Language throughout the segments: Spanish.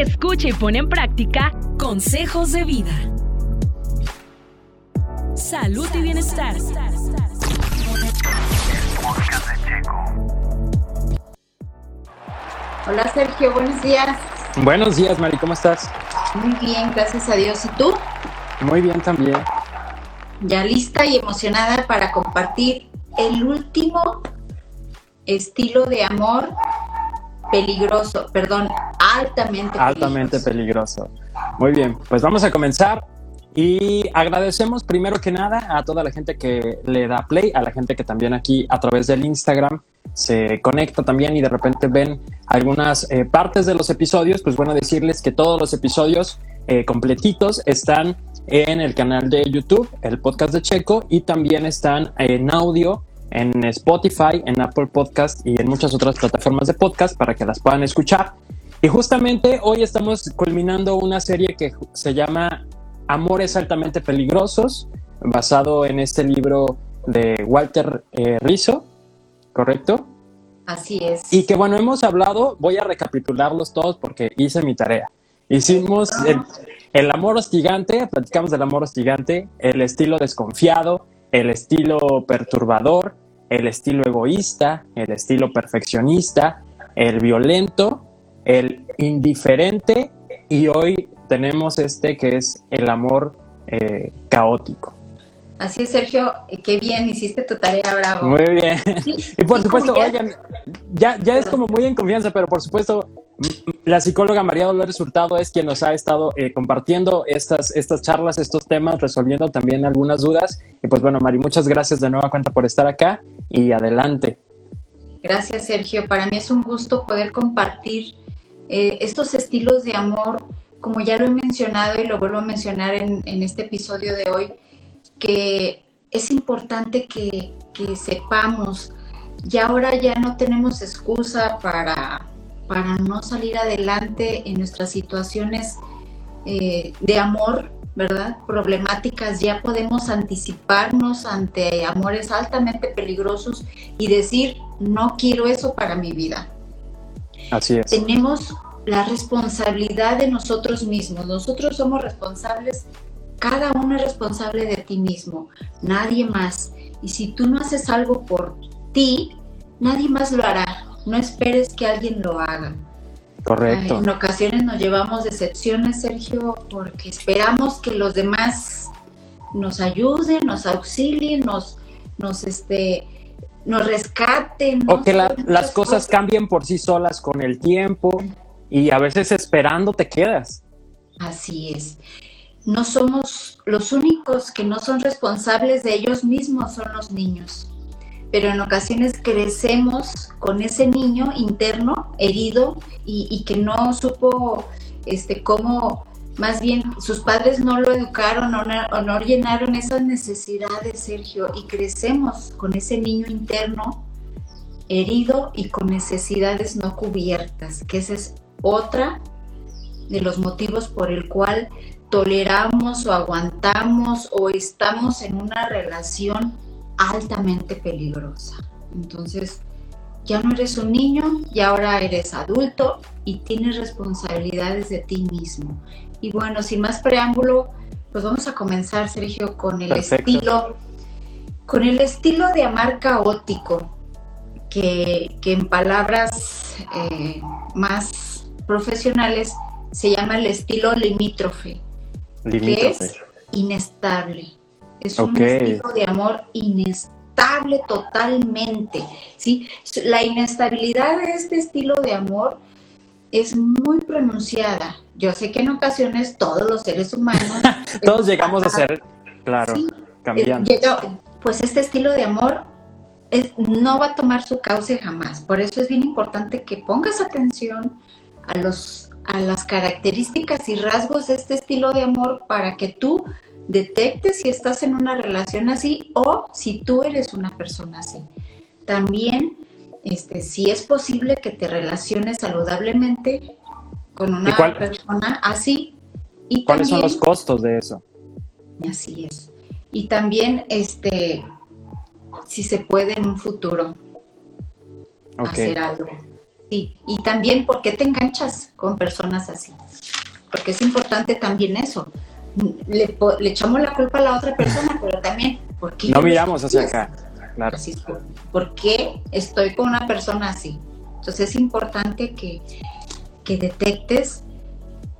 escucha y pone en práctica consejos de vida. Salud y bienestar. Hola Sergio, buenos días. Buenos días, Mari, ¿cómo estás? Muy bien, gracias a Dios. ¿Y tú? Muy bien también. Ya lista y emocionada para compartir el último estilo de amor peligroso, perdón, altamente peligroso. Muy bien, pues vamos a comenzar y agradecemos primero que nada a toda la gente que le da play, a la gente que también aquí a través del Instagram se conecta también y de repente ven algunas eh, partes de los episodios, pues bueno, decirles que todos los episodios eh, completitos están en el canal de YouTube, el podcast de Checo, y también están en audio en Spotify, en Apple Podcast y en muchas otras plataformas de podcast para que las puedan escuchar. Y justamente hoy estamos culminando una serie que se llama Amores altamente peligrosos, basado en este libro de Walter eh, Rizzo, ¿correcto? Así es. Y que bueno, hemos hablado, voy a recapitularlos todos porque hice mi tarea. Hicimos el, el amor hostigante, platicamos del amor hostigante, el estilo desconfiado, el estilo perturbador, el estilo egoísta, el estilo perfeccionista, el violento, el indiferente y hoy tenemos este que es el amor eh, caótico. Así es, Sergio, qué bien, hiciste tu tarea, bravo. Muy bien. y por supuesto, oigan, ya, ya es como muy en confianza, pero por supuesto, la psicóloga María Dolores Hurtado es quien nos ha estado eh, compartiendo estas, estas charlas, estos temas, resolviendo también algunas dudas. Y pues bueno, Mari, muchas gracias de nueva cuenta por estar acá y adelante. Gracias, Sergio. Para mí es un gusto poder compartir eh, estos estilos de amor, como ya lo he mencionado y lo vuelvo a mencionar en, este episodio de hoy que es importante que, sepamos, y ahora ya no tenemos excusa para, para no salir adelante en nuestras situaciones eh, de amor, ¿verdad? Problemáticas, ya podemos anticiparnos ante amores altamente peligrosos y decir, no quiero eso para mi vida. Así es. Tenemos la responsabilidad de nosotros mismos, nosotros somos responsables cada uno es responsable de ti mismo, nadie más. Y si tú no haces algo por ti, nadie más lo hará. No esperes que alguien lo haga. Correcto. en ocasiones nos llevamos decepciones, Sergio, porque esperamos que los demás nos ayuden, nos auxilien, nos, nos, este, nos rescaten. O que las cosas cambien por sí solas con el tiempo y a veces esperando te quedas. Así es no somos los únicos que no son responsables de ellos mismos, son los niños. Pero en ocasiones crecemos con ese niño interno herido y, que no supo este, cómo, más bien sus padres no lo educaron o no, llenaron esas necesidades, Sergio, y crecemos con ese niño interno herido y con necesidades no cubiertas, que esa es otra de los motivos por el cual toleramos o aguantamos o estamos en una relación altamente peligrosa. Entonces, ya no eres un niño y ahora eres adulto y tienes responsabilidades de ti mismo. Y bueno, sin más preámbulo, pues vamos a comenzar, Sergio, con el estilo, con el estilo de amar caótico, que, en palabras eh, más profesionales se llama el estilo limítrofe que es inestable. Es un estilo de amor inestable totalmente. ¿sí? La inestabilidad de este estilo de amor es muy pronunciada. Yo sé que en ocasiones todos los seres humanos... todos llegamos a ser, claro, cambiando. pues este estilo de amor no va a tomar su cauce jamás. Por eso es bien importante que pongas atención a los a las características y rasgos de este estilo de amor para que tú detectes si estás en una relación así o si tú eres una persona así. También, este, si es posible que te relaciones saludablemente con una persona así. Y ¿Cuáles son los costos de eso? Así es. Y también, este, si se puede en un futuro hacer algo. Sí, y también por qué te enganchas con personas así. Porque es importante también eso. Le, echamos la culpa a la otra persona, pero también, ¿por qué? No miramos hacia acá, claro. ¿Por qué estoy con una persona así? Entonces es importante que, que detectes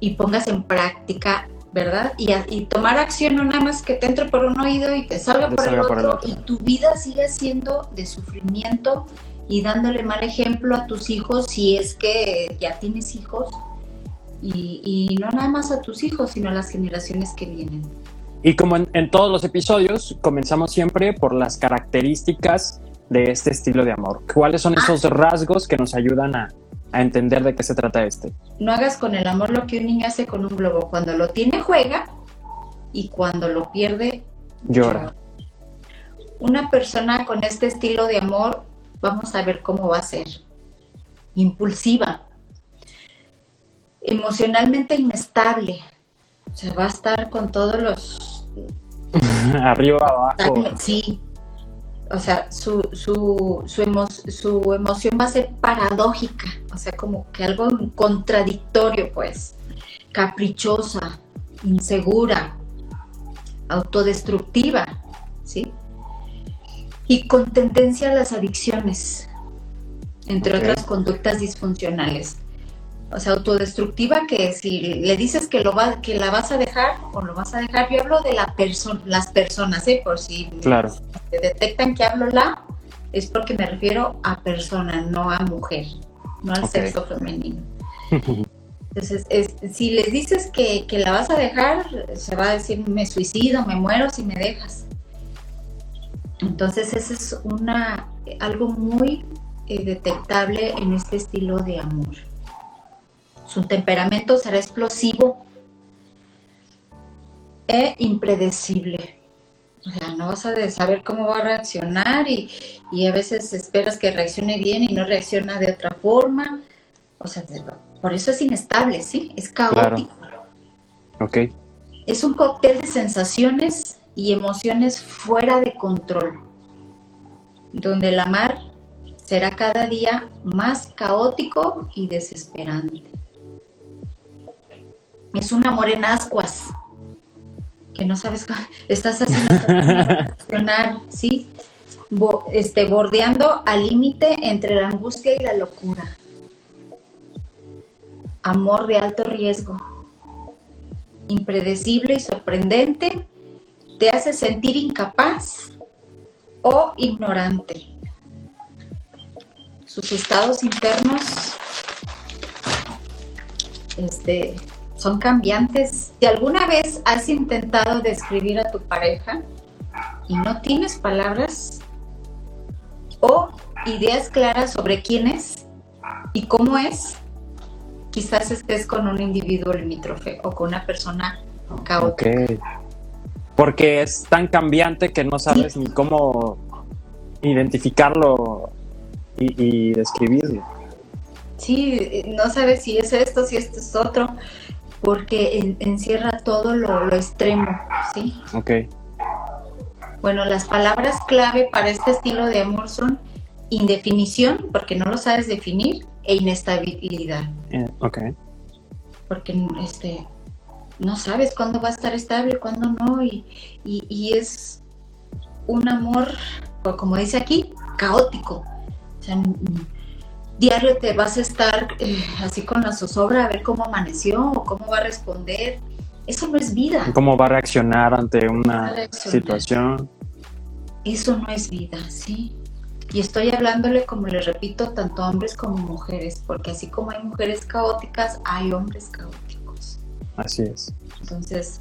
y pongas en práctica ¿verdad? Y, tomar acción no nada más que te entre por un oído y te salga, por, el otro, y tu vida sigue siendo de sufrimiento y dándole mal ejemplo a tus hijos si es que ya tienes hijos y, no nada más a tus hijos, sino a las generaciones que vienen. Y como en, todos los episodios, comenzamos siempre por las características de este estilo de amor. ¿Cuáles son esos ah. rasgos que nos ayudan a, a entender de qué se trata este. No hagas con el amor lo que un niño hace con un globo. Cuando lo tiene, juega y cuando lo pierde, llora. Una persona con este estilo de amor, vamos a ver cómo va a ser. Impulsiva, emocionalmente inestable. O sea, va a estar con todos los... Arriba, abajo. Sí, o sea, su, su, su, emoción va a ser paradójica, o sea, como que algo contradictorio, pues, caprichosa, insegura, autodestructiva, ¿sí? Y con tendencia a las adicciones, entre otras conductas disfuncionales o sea, autodestructiva que si le dices que lo va, que la vas a dejar o lo vas a dejar, yo hablo de la persona, las personas, ¿eh? Por si claro. detectan que hablo la, es porque me refiero a persona, no a mujer, no al sexo femenino. Entonces, si les dices que, que, la vas a dejar, se va a decir, me suicido, me muero si me dejas. Entonces, eso es una, algo muy eh, detectable en este estilo de amor. Su temperamento será explosivo e impredecible. O sea, no vas a saber cómo va a reaccionar y, a veces esperas que reaccione bien y no reacciona de otra forma. O sea, por eso es inestable, ¿sí? Es caótico. Ok. Es un cóctel de sensaciones y emociones fuera de control, donde el amar será cada día más caótico y desesperante es un amor en ascuas, que no sabes, estás haciendo ¿sí? este, bordeando al límite entre la angustia y la locura. Amor de alto riesgo, impredecible y sorprendente, te hace sentir incapaz o ignorante. Sus estados internos este, son cambiantes. Si alguna vez has intentado describir a tu pareja y no tienes palabras o ideas claras sobre quién es y cómo es, quizás estés con un individuo limítrofe o con una persona caótica. Porque es tan cambiante que no sabes ni cómo identificarlo y, y describirlo. Sí, no sabes si es esto, si esto es otro porque encierra todo lo, extremo, ¿sí? Ok. Bueno, las palabras clave para este estilo de amor son indefinición, porque no lo sabes definir, e inestabilidad. Eh, ok. Porque este, no sabes cuándo va a estar estable, cuándo no, y, y es un amor, como dice aquí, caótico. O sea, diario te vas a estar eh, así con la zozobra a ver cómo amaneció o cómo va a responder. Eso no es vida. ¿Cómo va a reaccionar ante una situación? Eso no es vida, sí. Y estoy hablándole, como le repito, tanto a hombres como mujeres, porque así como hay mujeres caóticas, hay hombres caóticos. Así es. Entonces,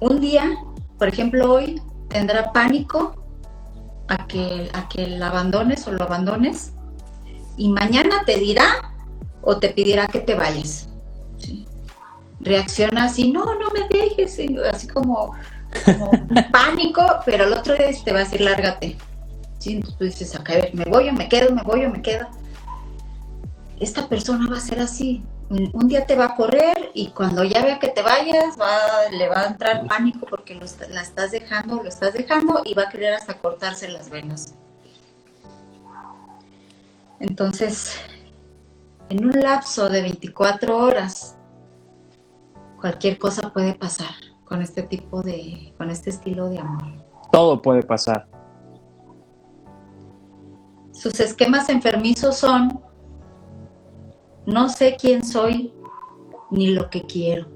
un día, por ejemplo, hoy tendrá pánico a que, a que la abandones o lo abandones y mañana te dirá o te pedirá que te vayas. Reacciona así, no, no me dejes, así como, pánico, pero el otro día te va a decir, lárgate. ¿Sí? Entonces tú dices, a ver, me voy o me quedo, me voy o me quedo. Esta persona va a ser así, un día te va a correr y cuando ya vea que te vayas, le va a entrar pánico porque la estás dejando, lo estás dejando y va a querer hasta cortarse las venas. Entonces, en un lapso de 24 horas, cualquier cosa puede pasar con este tipo de, con este estilo de amor. Todo puede pasar. Sus esquemas enfermizos son, no sé quién soy ni lo que quiero.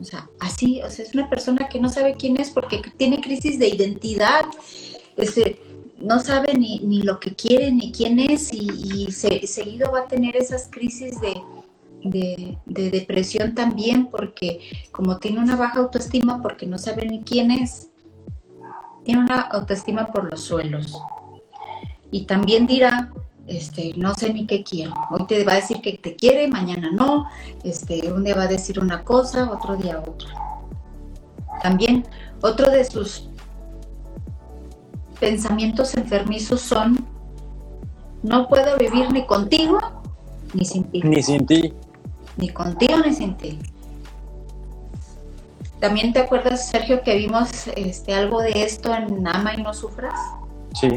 O sea, así, o sea, es una persona que no sabe quién es porque tiene crisis de identidad, este, no sabe ni, ni lo que quiere ni quién es y, seguido va a tener esas crisis de, de, depresión también porque como tiene una baja autoestima porque no sabe ni quién es, tiene una autoestima por los suelos. Y también dirá, este, no sé ni qué quiero. Hoy te va a decir que te quiere, mañana no. Este, un día va a decir una cosa, otro día otra. También otro de sus pensamientos enfermizos son, no puedo vivir ni contigo ni sin ti. Ni sin ti. Ni contigo ni sin ti. También te acuerdas, Sergio, que vimos este, algo de esto en Ama y no sufras. Sí.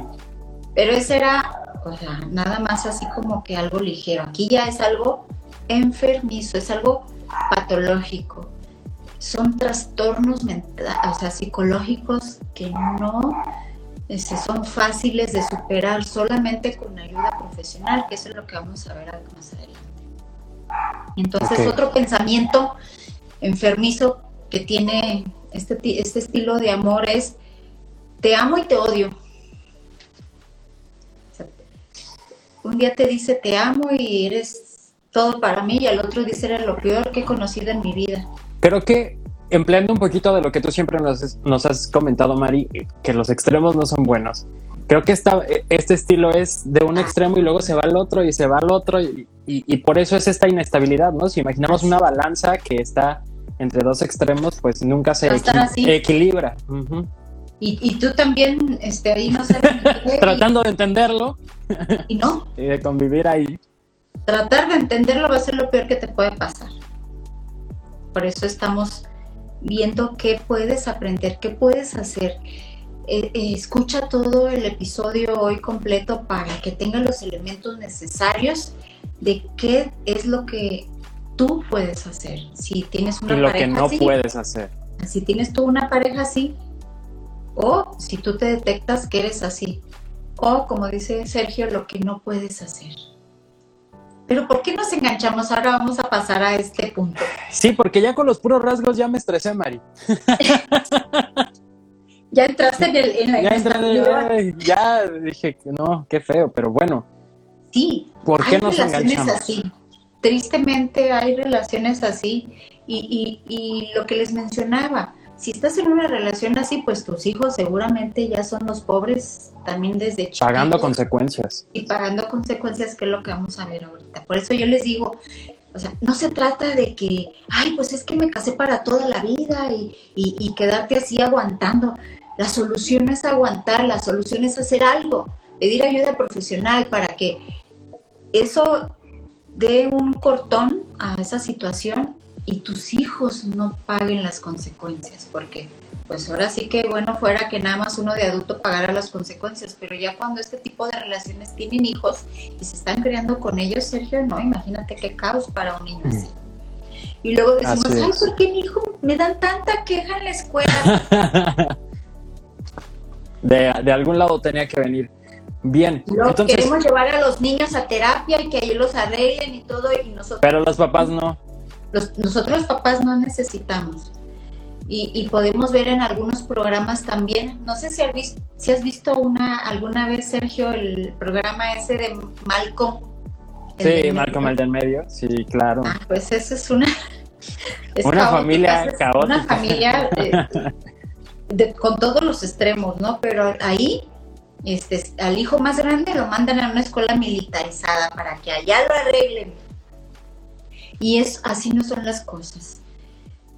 Pero ese era o sea, nada más así como que algo ligero. Aquí ya es algo enfermizo, es algo patológico. Son trastornos o sea, psicológicos que no este, son fáciles de superar solamente con ayuda profesional, que eso es lo que vamos a ver más adelante. Entonces, otro pensamiento enfermizo que tiene este, este estilo de amor es, te amo y te odio. Un día te dice te amo y eres todo para mí y al otro dice eres lo peor que he conocido en mi vida. Creo que empleando un poquito de lo que tú siempre nos, has comentado, Mari, que los extremos no son buenos. Creo que esta, este estilo es de un extremo y luego se va al otro y se va al otro y, y, por eso es esta inestabilidad, ¿no? Si imaginamos una balanza que está entre dos extremos, pues nunca se equilibra. y, y, tú también, este, ahí no sé. Tratando de entenderlo. Y no. Y de convivir ahí. Tratar de entenderlo va a ser lo peor que te puede pasar. Por eso estamos viendo qué puedes aprender, qué puedes hacer. Eh, eh, escucha todo el episodio hoy completo para que tenga los elementos necesarios de qué es lo que tú puedes hacer. Si tienes una y lo que no puedes hacer. Si tienes tú una pareja así, o si tú te detectas que eres así, o, como dice Sergio, lo que no puedes hacer. Pero ¿por qué nos enganchamos? Ahora vamos a pasar a este punto. Sí, porque ya con los puros rasgos ya me estresé, Mari. ya entraste en, el, en la ya, entré, ya dije que no, qué feo, pero bueno. Sí. ¿Por qué nos enganchamos? Así. Tristemente hay relaciones así y, y, y lo que les mencionaba, si estás en una relación así, pues tus hijos seguramente ya son los pobres también desde chiquitos. Pagando consecuencias. Y pagando consecuencias, que es lo que vamos a ver ahorita. Por eso yo les digo, o sea, no se trata de que, ay, pues es que me casé para toda la vida y, y, quedarte así aguantando. La solución es aguantar, la solución es hacer algo, pedir ayuda profesional para que eso dé un cortón a esa situación y tus hijos no paguen las consecuencias, porque pues ahora sí que bueno fuera que nada más uno de adulto pagara las consecuencias, pero ya cuando este tipo de relaciones tienen hijos y se están criando con ellos, Sergio, no, imagínate qué caos para un niño así. Y luego decimos, ay, ¿por qué mi hijo me dan tanta queja en la escuela? de, de algún lado tenía que venir. Bien. Entonces, queremos llevar a los niños a terapia y que ellos los arreglen y todo, y nosotros. Pero los papás no nosotros los papás no necesitamos. Y, podemos ver en algunos programas también, no sé si has visto, si has visto una alguna vez, Sergio, el programa ese de Malcolm. Sí, Malcolm el del medio, sí, claro. Ah, pues esa es una... una familia caótica. Una familia con todos los extremos, ¿no? Pero ahí este, al hijo más grande lo mandan a una escuela militarizada para que allá lo arreglen y es así no son las cosas.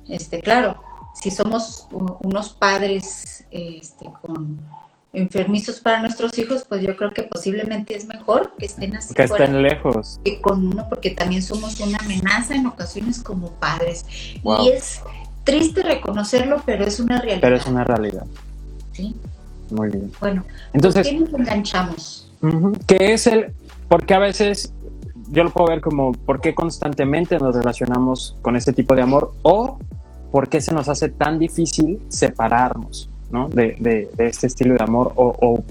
Este, claro, si somos unos padres este, con enfermizos para nuestros hijos, pues yo creo que posiblemente es mejor que estén así. Que estén lejos. Que con uno, porque también somos una amenaza en ocasiones como padres. Y es triste reconocerlo, pero es una realidad. Pero es una realidad. Sí. Muy bien. Bueno, entonces. ¿por qué nos enganchamos? ¿Qué es el porque a veces yo lo puedo ver como por qué constantemente nos relacionamos con este tipo de amor o por qué se nos hace tan difícil separarnos ¿no? de, este estilo de amor o,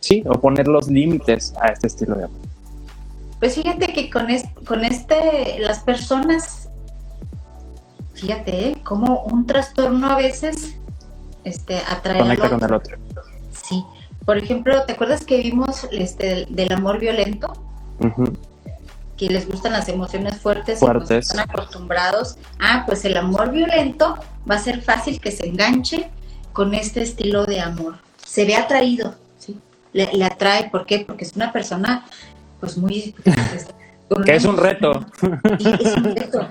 sí, o poner los límites a este estilo de amor. Pues fíjate que con, con este, las personas, fíjate, ¿eh? como un trastorno a veces este, atrae Conecta con el otro. Sí. Por ejemplo, ¿te acuerdas que vimos este, del amor violento? Que les gustan las emociones fuertes, fuertes. Y están acostumbrados. Ah, pues el amor violento va a ser fácil que se enganche con este estilo de amor. Se ve atraído, ¿sí? Le, atrae, ¿por qué? Porque es una persona, pues muy... que es un reto. es un reto.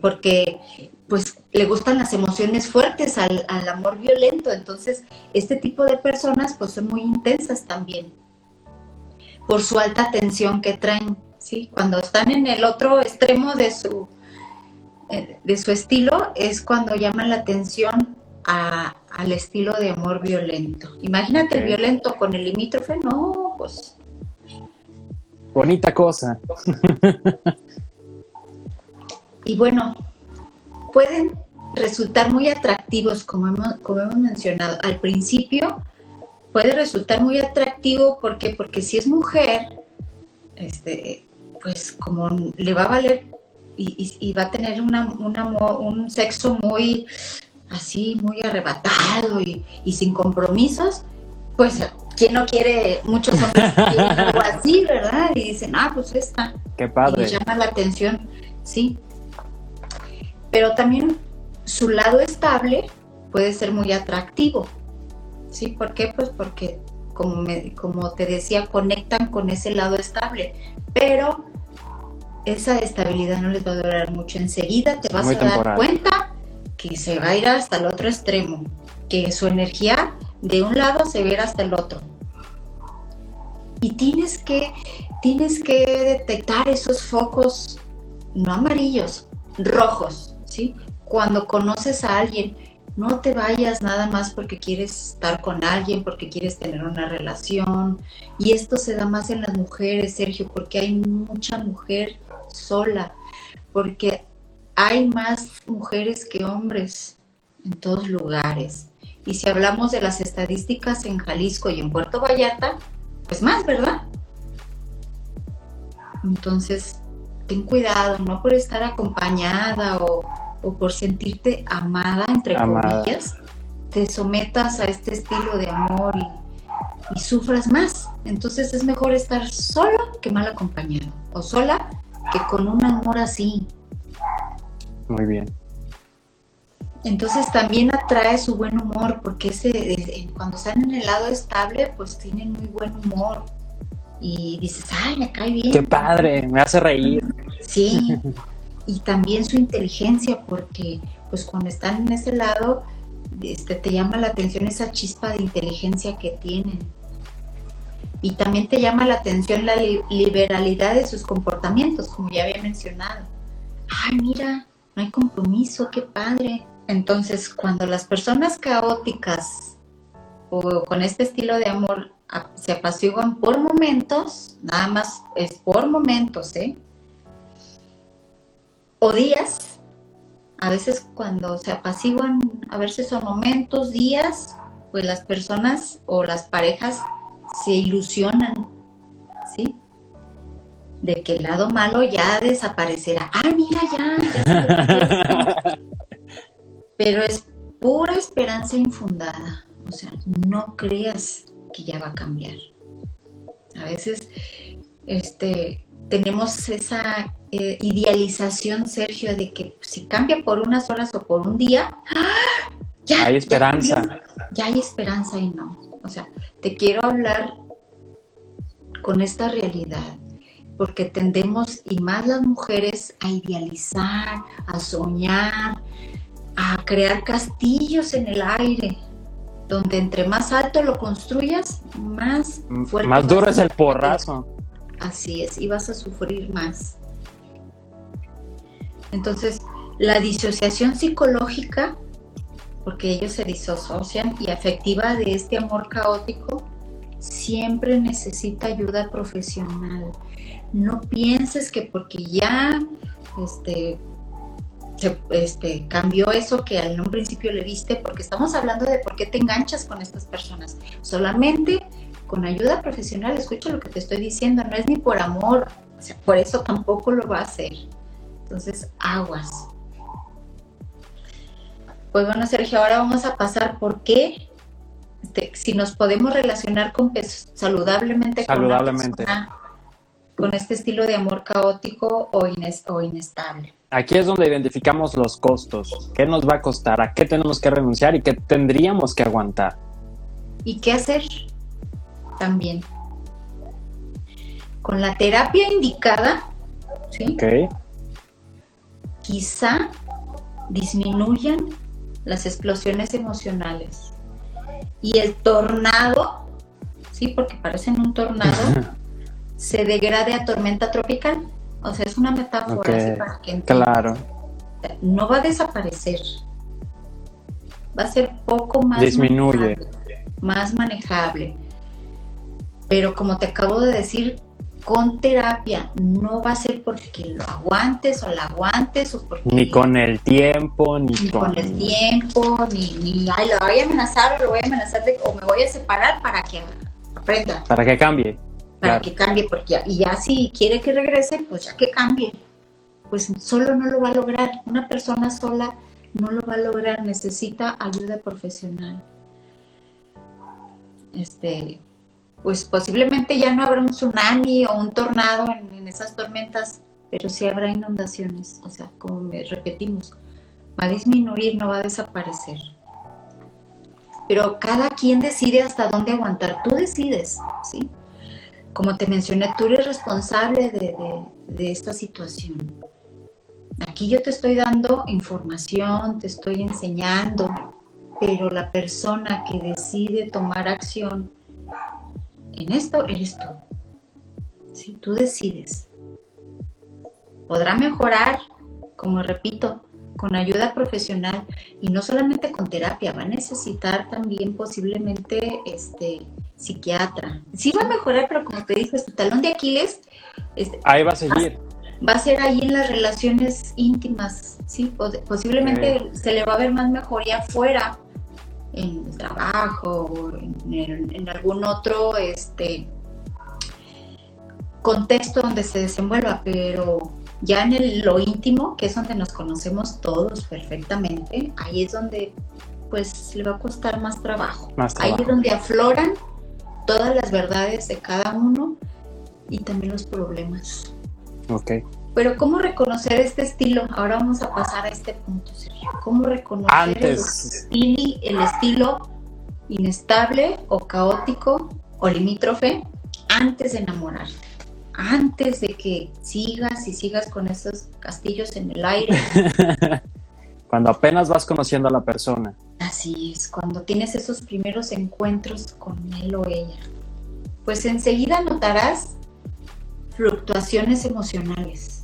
Porque pues le gustan las emociones fuertes al, amor violento. Entonces, este tipo de personas pues son muy intensas también por su alta tensión que traen, ¿sí? Cuando están en el otro extremo de su, eh, de su estilo es cuando llaman la atención al estilo de amor violento. Imagínate el violento con el limítrofe, no, pues... Bonita cosa. y bueno, pueden resultar muy atractivos, como hemos, como hemos mencionado. Al principio puede resultar muy atractivo porque, porque si es mujer, este, pues como le va a valer y, va a tener una, un sexo muy así, muy arrebatado y, sin compromisos, pues ¿quién no quiere muchos hombres algo así, verdad? Y dicen, ah, pues esta. Qué padre. Y llama la atención, sí pero también su lado estable puede ser muy atractivo. ¿Sí? ¿Por qué? Pues porque, como, me, como te decía, conectan con ese lado estable, pero esa estabilidad no les va a durar mucho. Enseguida te vas a dar cuenta que se va a ir hasta el otro extremo, que su energía de un lado se va a ir hasta el otro. Y tienes que, tienes que detectar esos focos, no amarillos, rojos, ¿sí? Cuando conoces a alguien, no te vayas nada más porque quieres estar con alguien, porque quieres tener una relación. Y esto se da más en las mujeres, Sergio, porque hay mucha mujer sola, porque hay más mujeres que hombres en todos lugares. Y si hablamos de las estadísticas en Jalisco y en Puerto Vallarta, pues más, ¿verdad? Entonces, ten cuidado, no por estar acompañada o, por sentirte amada, entre comillas, te sometas a este estilo de amor y, sufras más. Entonces es mejor estar solo que mal acompañado, o sola que con un amor así. Muy bien. Entonces también atrae su buen humor, porque ese, cuando están en el lado estable, pues tienen muy buen humor y dices, ay, me cae bien. Qué padre, me hace reír. Sí, y también su inteligencia, porque pues cuando están en ese lado, este, te llama la atención esa chispa de inteligencia que tienen. Y también te llama la atención la liberalidad de sus comportamientos, como ya había mencionado. Ay, mira, no hay compromiso, qué padre. Entonces, cuando las personas caóticas o con este estilo de amor se apaciguan por momentos, nada más es por momentos, ¿eh? O días, a veces cuando se apaciguan, a veces son momentos, días, pues las personas o las parejas se ilusionan, ¿sí? De que el lado malo ya desaparecerá. ¡Ah, mira ya! Pero es pura esperanza infundada. O sea, no creas que ya va a cambiar. A veces este, tenemos esa eh, idealización, Sergio, de que si cambia por unas horas o por un día, ¡ah! ya hay esperanza. Ya, hay esperanza y no. O sea, te quiero hablar con esta realidad, porque tendemos, y más las mujeres, a idealizar, a soñar, a crear castillos en el aire, donde entre más alto lo construyas, más fuerte. Más duro es el porrazo. Así es, y vas a sufrir más. Entonces, la disociación psicológica, porque ellos se disocian, y afectiva de este amor caótico, siempre necesita ayuda profesional. No pienses que porque ya este, este, cambió eso que en un principio le viste, porque estamos hablando de por qué te enganchas con estas personas. Solamente con ayuda profesional, escucha lo que te estoy diciendo, no es ni por amor, por eso tampoco lo va a hacer. Entonces, aguas. Pues bueno, Sergio, ahora vamos a pasar por qué, este, si nos podemos relacionar con saludablemente, saludablemente. Con, este estilo de amor caótico o, o inestable. Aquí es donde identificamos los costos. ¿Qué nos va a costar? ¿A qué tenemos que renunciar y qué tendríamos que aguantar? ¿Y qué hacer? También. Con la terapia indicada, ¿sí? Quizá disminuyan las explosiones emocionales. Y el tornado, sí, porque parecen un tornado, se degrade a tormenta tropical. O sea, es una metáfora para que Claro. No va a desaparecer. Va a ser poco más. Disminuye. más manejable. Pero como te acabo de decir, con terapia. No va a ser porque lo aguantes o la aguantes o porque... Ni con el tiempo, ni, con... el tiempo, ni, ni ay, lo voy a amenazar o lo voy a amenazar o me voy a separar para que aprenda. Para que cambie. Para que cambie, porque ya, y ya si quiere que regrese, pues ya que cambie. Pues solo no lo va a lograr. Una persona sola no lo va a lograr, necesita ayuda profesional. Este, pues posiblemente ya no habrá un tsunami o un tornado en, esas tormentas, pero sí habrá inundaciones. O sea, como me repetimos, va a disminuir, no va a desaparecer. Pero cada quien decide hasta dónde aguantar. Tú decides, ¿sí? Como te mencioné, tú eres responsable de, de esta situación. Aquí yo te estoy dando información, te estoy enseñando, pero la persona que decide tomar acción en esto eres tú. Si tú decides. Podrá mejorar, como repito, con ayuda profesional y no solamente con terapia, va a necesitar también posiblemente este psiquiatra. Sí va a mejorar, pero como te dije, tu talón de Aquiles este, ahí va a seguir. Va a ser ahí en las relaciones íntimas, sí, posiblemente se le va a ver más mejoría afuera, en el trabajo o en, algún otro este, contexto donde se desenvuelva, pero ya en el, lo íntimo, que es donde nos conocemos todos perfectamente, ahí es donde pues le va a costar más trabajo. Ahí es donde afloran todas las verdades de cada uno y también los problemas. Ok. Pero ¿cómo reconocer este estilo? Ahora vamos a pasar a este punto, Sergio. ¿Cómo reconocer El, estilo, inestable o caótico o limítrofe antes de enamorarte? Antes de que sigas y sigas con esos castillos en el aire. cuando apenas vas conociendo a la persona. Así es, cuando tienes esos primeros encuentros con él o ella. Pues enseguida notarás fluctuaciones emocionales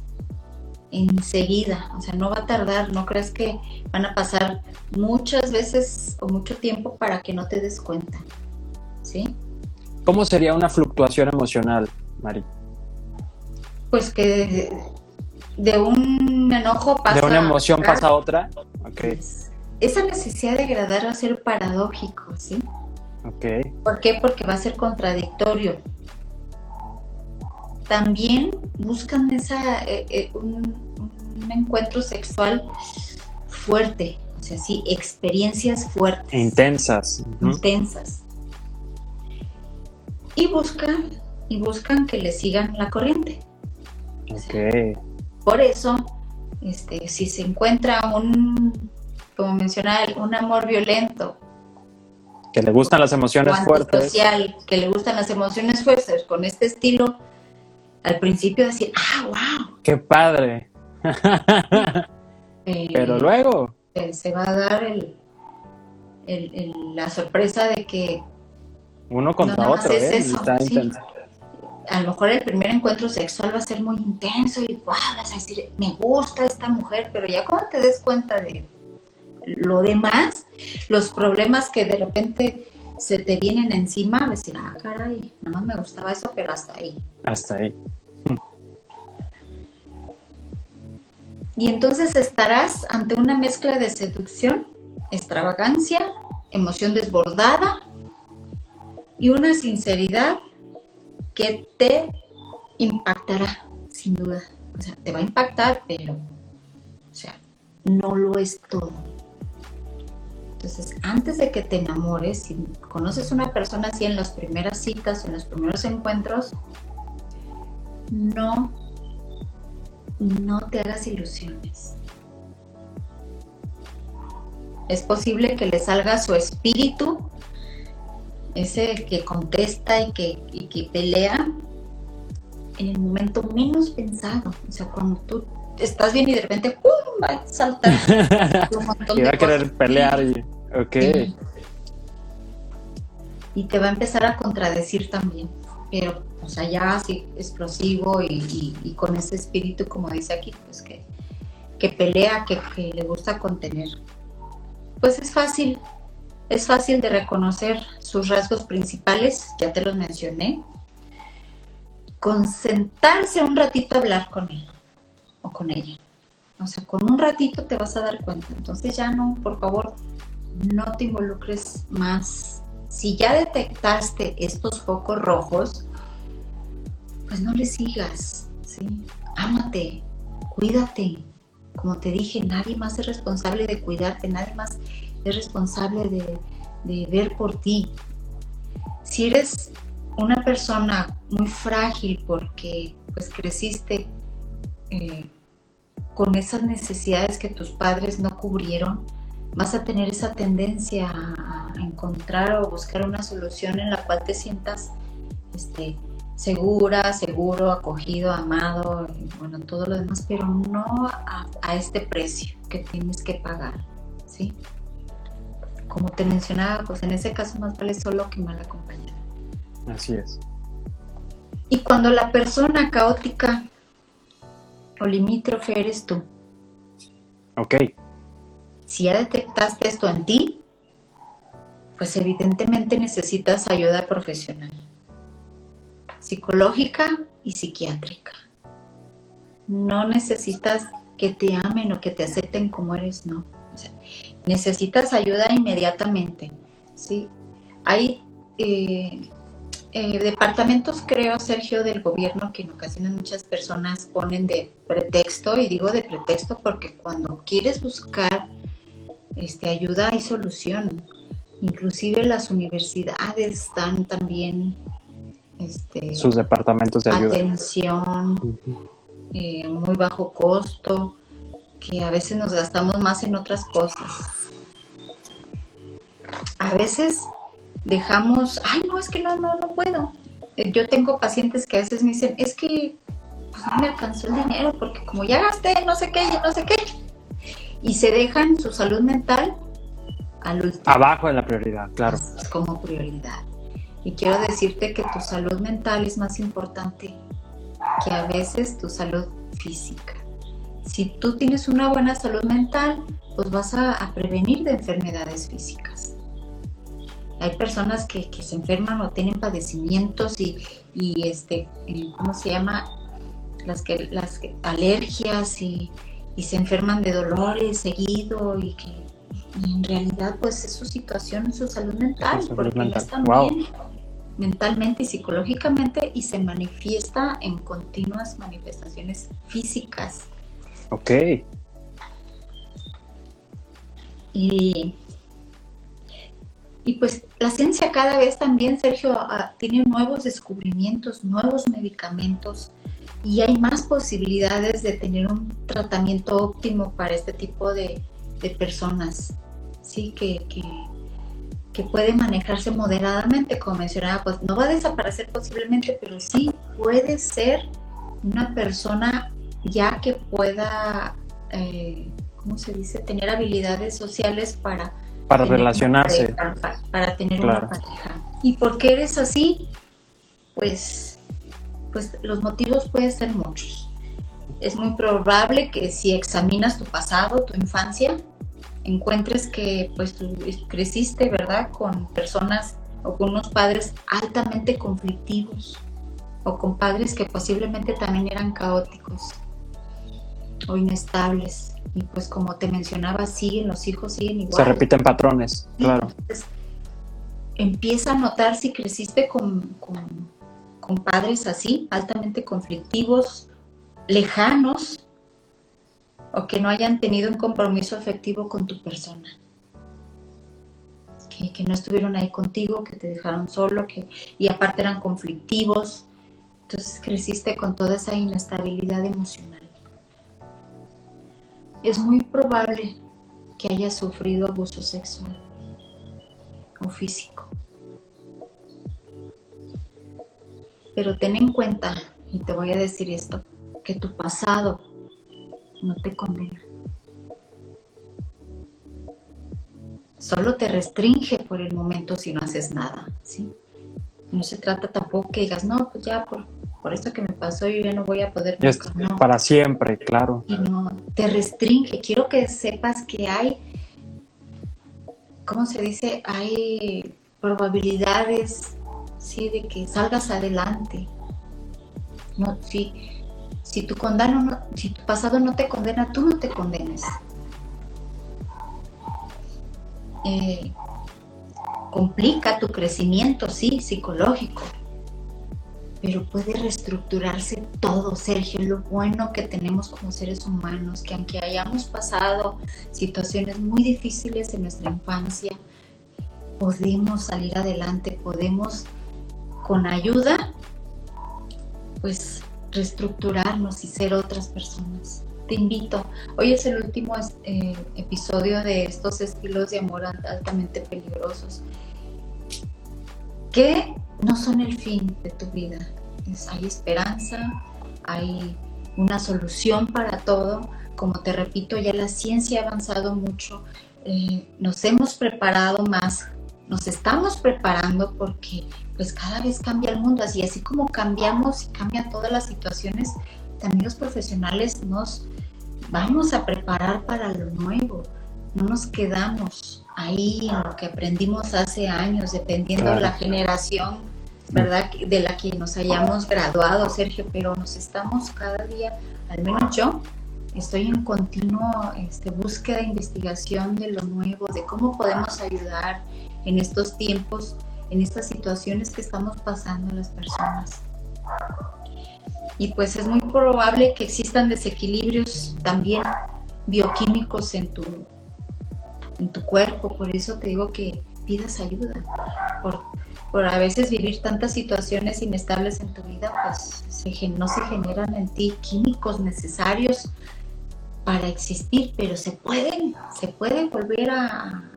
enseguida, o sea, no va a tardar, no crees que van a pasar muchas veces o mucho tiempo para que no te des cuenta, ¿sí? ¿Cómo sería una fluctuación emocional, Mari? Pues que de, un enojo pasa De una emoción pasa a otra, ok. esa necesidad de agradar va a ser paradójico, ¿sí? Ok. ¿Por qué? Porque va a ser contradictorio también buscan esa, eh, eh, un, encuentro sexual fuerte, o sea, sí, experiencias fuertes. Intensas. Intensas. Y buscan, y buscan que le sigan la corriente. Ok. por eso, este, si se encuentra un, como mencionaba, un amor violento, que le gustan las emociones fuertes. Social, que le gustan las emociones fuertes con este estilo, al principio decir, ah, wow. Qué padre. Eh, Pero luego. se va a dar el, la sorpresa de que... Uno contra otro, ¿eh? Está A lo mejor el primer encuentro sexual va a ser muy intenso y wow, vas a decir, me gusta esta mujer, pero ya cuando te des cuenta de lo demás, los problemas que de repente se te vienen encima, a decir, ah, caray, nada más me gustaba eso, pero hasta ahí. Hasta ahí. Y entonces estarás ante una mezcla de seducción, extravagancia, emoción desbordada y una sinceridad que te impactará, sin duda. O sea, te va a impactar, pero, o sea, no lo es todo. Entonces, antes de que te enamores, si conoces a una persona así en las primeras citas, en los primeros encuentros, no, no te hagas ilusiones. Es posible que le salga su espíritu, ese que contesta y que, y que pelea, en el momento menos pensado. O sea, cuando tú estás bien y de repente ¡pum! va a saltar y va a querer pelear y ok. Y, te va a empezar a contradecir también. Pero, o sea, ya así explosivo y, con ese espíritu, como dice aquí, pues que, que pelea, que, que le gusta contener. Pues es fácil, es fácil de reconocer sus rasgos principales, ya te los mencioné, con sentarse un ratito a hablar con él o con ella. O sea, con un ratito te vas a dar cuenta. Entonces ya no, por favor, no te involucres más. Si ya detectaste estos focos rojos, pues no le sigas, ¿sí? Ámate, cuídate. Como te dije, nadie más es responsable de cuidarte, nadie más es responsable de, de ver por ti. Si eres una persona muy frágil porque pues creciste eh, con esas necesidades que tus padres no cubrieron, vas a tener esa tendencia encontrar o buscar una solución en la cual te sientas este, segura, seguro, acogido, amado, y, bueno, todo lo demás, pero no a, a, este precio que tienes que pagar, ¿sí? Como te mencionaba, pues en ese caso más vale solo que mal acompañado. Así es. Y cuando la persona caótica o limítrofe eres tú. Ok. Si ya detectaste esto en ti, pues evidentemente necesitas ayuda profesional, psicológica y psiquiátrica. No necesitas que te amen o que te acepten como eres, no. necesitas ayuda inmediatamente. ¿sí? Hay eh, eh, departamentos, creo, Sergio, del gobierno que en ocasiones muchas personas ponen de pretexto, y digo de pretexto porque cuando quieres buscar este, ayuda hay solución. Inclusive las universidades dan también este, sus departamentos de ayuda. Atención, eh, muy bajo costo, que a veces nos gastamos más en otras cosas. A veces dejamos, ay, no, es que no, no, no puedo. Eh, yo tengo pacientes que a veces me dicen, es que pues, no me alcanzó el dinero porque como ya gasté no sé qué y no sé qué. Y se dejan su salud mental al último. Abajo de la prioridad, claro. Como prioridad. Y quiero decirte que tu salud mental es más importante que a veces tu salud física. Si tú tienes una buena salud mental, pues vas a, a prevenir de enfermedades físicas. Hay personas que, se enferman o tienen padecimientos y, este, eh, ¿cómo se llama? Las que, las alergias y, se enferman de dolores seguido y que en realidad pues es su situación, su salud mental, porque no están bien mentalmente y psicológicamente y se manifiesta en continuas manifestaciones físicas. Ok. Y y pues la ciencia cada vez también, Sergio, ah, tiene nuevos descubrimientos, nuevos medicamentos y hay más posibilidades de tener un tratamiento óptimo para este tipo de, personas, ¿sí? Que, que, que, puede manejarse moderadamente, como mencionaba, pues no va a desaparecer posiblemente, pero sí puede ser una persona ya que pueda, eh, ¿cómo se dice?, tener habilidades sociales para para relacionarse. para, tener una pareja. ¿Y por qué eres así? Pues, pues los motivos pueden ser muchos. Es muy probable que si examinas tu pasado, tu infancia, encuentres que pues tú creciste, ¿verdad? Con personas o con unos padres altamente conflictivos o con padres que posiblemente también eran caóticos o inestables. Y pues como te mencionaba, siguen, los hijos siguen igual. Se repiten patrones, claro. empieza a notar si creciste con, con padres así, altamente conflictivos, lejanos, o que no hayan tenido un compromiso afectivo con tu persona. Que, no estuvieron ahí contigo, que te dejaron solo, que, y aparte eran conflictivos. Entonces creciste con toda esa inestabilidad emocional. Es muy probable que hayas sufrido abuso sexual o físico. Pero ten en cuenta, y te voy a decir esto, que tu pasado no te condena. Solo te restringe por el momento si no haces nada, ¿sí? No se trata tampoco que digas, no, pues ya por, por esto que me pasó yo ya no voy a poder. Para siempre, claro. Y no, te restringe. Quiero que sepas que hay, ¿cómo se dice? Hay probabilidades, sí, de que salgas adelante. No, sí, si tu, si tu pasado no te condena, tú no te condenes. Eh, complica tu crecimiento, sí, psicológico, pero puede reestructurarse todo, Sergio, lo bueno que tenemos como seres humanos, que aunque hayamos pasado situaciones muy difíciles en nuestra infancia, podemos salir adelante, podemos con ayuda, pues reestructurarnos y ser otras personas. Te invito. Hoy es el último eh, episodio de estos estilos de amor altamente peligrosos que no son el fin de tu vida. hay esperanza, hay una solución para todo. Como te repito, ya la ciencia ha avanzado mucho. Eh, nos hemos preparado más nos estamos preparando porque pues cada vez cambia el mundo, así así como cambiamos y cambian todas las situaciones, también los profesionales nos vamos a preparar para lo nuevo, no nos quedamos ahí en lo que aprendimos hace años, dependiendo de la generación, ¿verdad? De la que nos hayamos graduado, Sergio, pero nos estamos cada día, al menos yo, estoy en continuo este, búsqueda, investigación de lo nuevo, de cómo podemos ayudar, en estos tiempos, en estas situaciones que estamos pasando las personas. Y pues es muy probable que existan desequilibrios también bioquímicos en tu, en tu cuerpo, por eso te digo que pidas ayuda, por, por a veces vivir tantas situaciones inestables en tu vida, pues no se generan en ti químicos necesarios para existir, pero se pueden, se pueden volver a,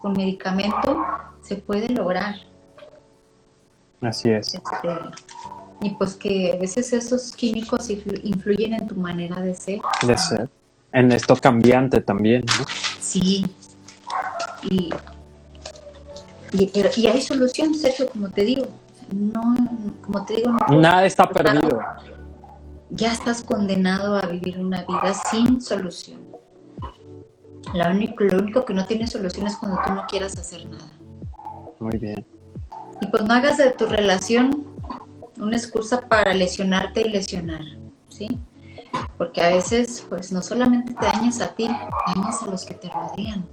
con medicamento se puede lograr. Así es. Este, y pues que a veces esos químicos influyen en tu manera de ser. De ser. En esto cambiante también, ¿no? Sí. Y, y, hay solución, Sergio, como te digo. No, como te digo, nada está perdido. Ya estás condenado a vivir una vida sin solución. Lo único, lo único que no tiene solución es cuando tú no quieras hacer nada. Muy bien. Y pues no hagas de tu relación una excusa para lesionarte y lesionar, ¿sí? Porque a veces, pues no solamente te dañas a ti, dañas a los que te rodean.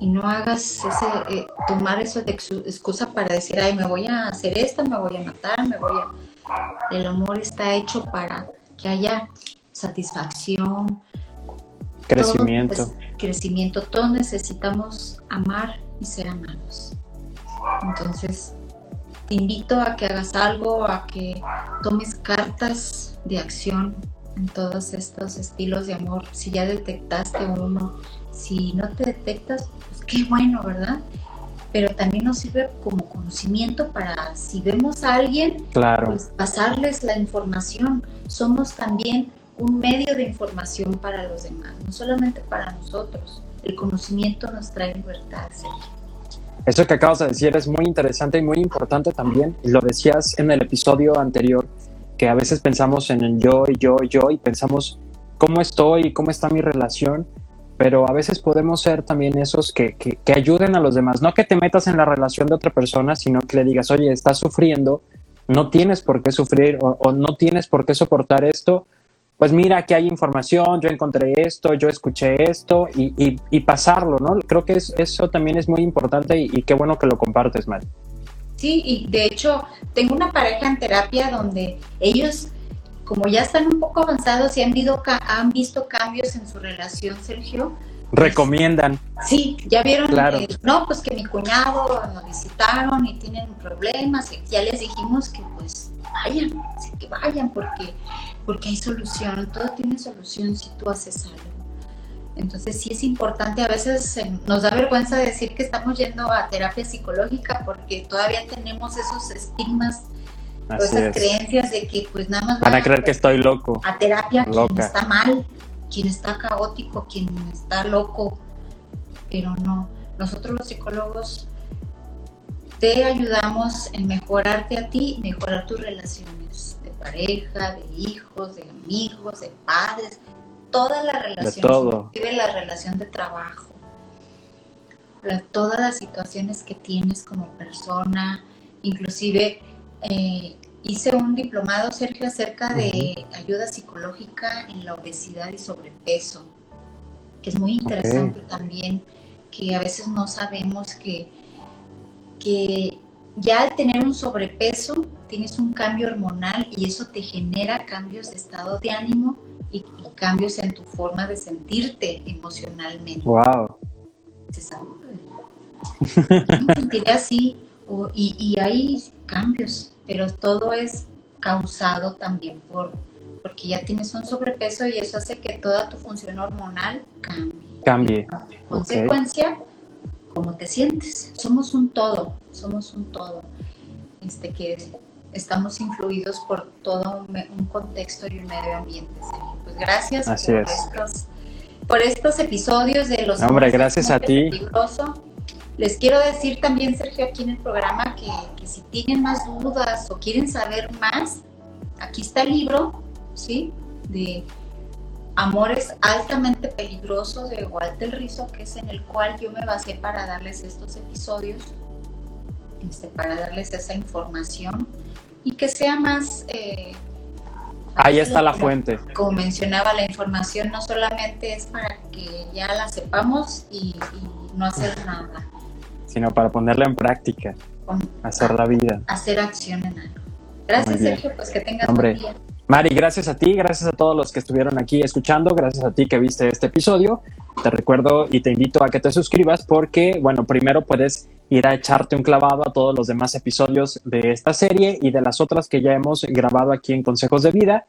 Y no hagas ese, eh, tomar eso de excusa para decir, ay, me voy a hacer esto, me voy a matar, me voy a... El amor está hecho para que haya satisfacción, crecimiento crecimiento, todos necesitamos amar y ser amados. Entonces, te invito a que hagas algo, a que tomes cartas de acción en todos estos estilos de amor. Si ya detectaste uno, si no te detectas, pues qué bueno, ¿verdad? Pero también nos sirve como conocimiento para si vemos a alguien, claro. pues pasarles la información. Somos también un medio de información para los demás, no solamente para nosotros. El conocimiento nos trae libertad. Eso que acabas de decir es muy interesante y muy importante también. Lo decías en el episodio anterior, que a veces pensamos en el yo y yo y yo y pensamos cómo estoy y cómo está mi relación. pero a veces podemos ser también esos que, que, ayuden a los demás. No que te metas en la relación de otra persona, sino que le digas, oye, estás sufriendo, no tienes por qué sufrir o, no tienes por qué soportar esto. Pues mira, aquí hay información, yo encontré esto, yo escuché esto y, y, pasarlo, ¿no? Creo que eso también es muy importante y, qué bueno que lo compartes, Mari. Sí, y de hecho tengo una pareja en terapia donde ellos como ya están un poco avanzados y han, han visto cambios en su relación, Sergio. Recomiendan. Sí, ya vieron, claro. no, pues que mi cuñado nos visitaron y tienen problemas, y ya les dijimos que pues vayan, que vayan porque, porque hay solución, todo tiene solución si tú haces algo. Entonces sí es importante, a veces nos da vergüenza decir que estamos yendo a terapia psicológica porque todavía tenemos esos estigmas esas creencias de que pues nada más van, a creer que estoy loco. A terapia quien está mal, quien está caótico, quien está loco, pero no. Nosotros los psicólogos te ayudamos en mejorarte a ti, mejorar tus relaciones pareja, de hijos, de amigos, de padres, todas las relaciones, todo. la relación de trabajo, todas las situaciones que tienes como persona, inclusive eh, hice un diplomado, Sergio, acerca de ayuda psicológica en la obesidad y sobrepeso, que es muy interesante también, que a veces no sabemos que, que ya al tener un sobrepeso tienes un cambio hormonal y eso te genera cambios de estado de ánimo y, cambios en tu forma de sentirte emocionalmente. ¡Wow! Se sabe. así y, y hay cambios, pero todo es causado también por porque ya tienes un sobrepeso y eso hace que toda tu función hormonal cambie. Cambie. consecuencia, cómo te sientes. Somos un todo, somos un todo. Este que estamos influidos por todo un, contexto y un medio ambiente. Pues gracias por, Estos, por estos episodios de los Hombre, gracias a ti. Les quiero decir también, Sergio, aquí en el programa que, si tienen más dudas o quieren saber más, aquí está el libro, ¿sí? De Amores altamente peligrosos de Walter Rizzo, que es en el cual yo me basé para darles estos episodios, este, para darles esa información y que sea más... Eh, Ahí está la fuente. Como mencionaba, la información no solamente es para que ya la sepamos y no hacer nada sino para ponerla en práctica, hacer la vida. Hacer acción en algo. Gracias, Sergio, pues que tengas Hombre. día. Mari, gracias a ti, gracias a todos los que estuvieron aquí escuchando, gracias a ti que viste este episodio. Te recuerdo y te invito a que te suscribas porque, bueno, primero puedes ir a echarte un clavado a todos los demás episodios de esta serie y de las otras que ya hemos grabado aquí en Consejos de Vida.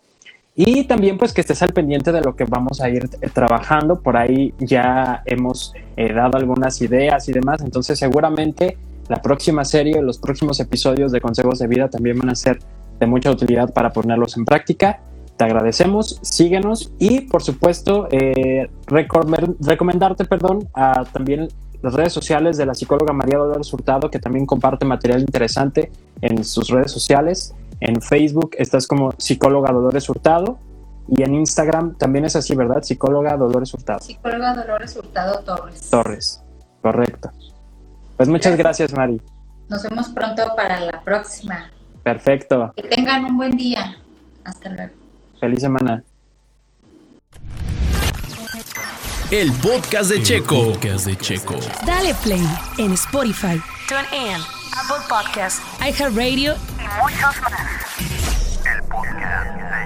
Y también pues que estés al pendiente de lo que vamos a ir eh, trabajando. Por ahí ya hemos eh, dado algunas ideas y demás. Entonces seguramente la próxima serie, los próximos episodios de Consejos de Vida también van a ser de mucha utilidad para ponerlos en práctica. Te agradecemos, síguenos y por supuesto eh, recomendarte perdón, a también las redes sociales de la psicóloga María Dolores Hurtado que también comparte material interesante en sus redes sociales. En Facebook estás como psicóloga Dolores Hurtado y en Instagram también es así, ¿verdad? Psicóloga Dolores Hurtado. Psicóloga Dolores Hurtado Torres. Torres, correcto. Pues muchas gracias, Mari. Nos vemos pronto para la próxima. Perfecto. Que tengan un buen día. Hasta luego. Feliz semana. El podcast de El Checo. podcast de Checo. Dale play en Spotify. Tune in. Apple Podcasts. iHeartRadio. Y muchos más. El podcast de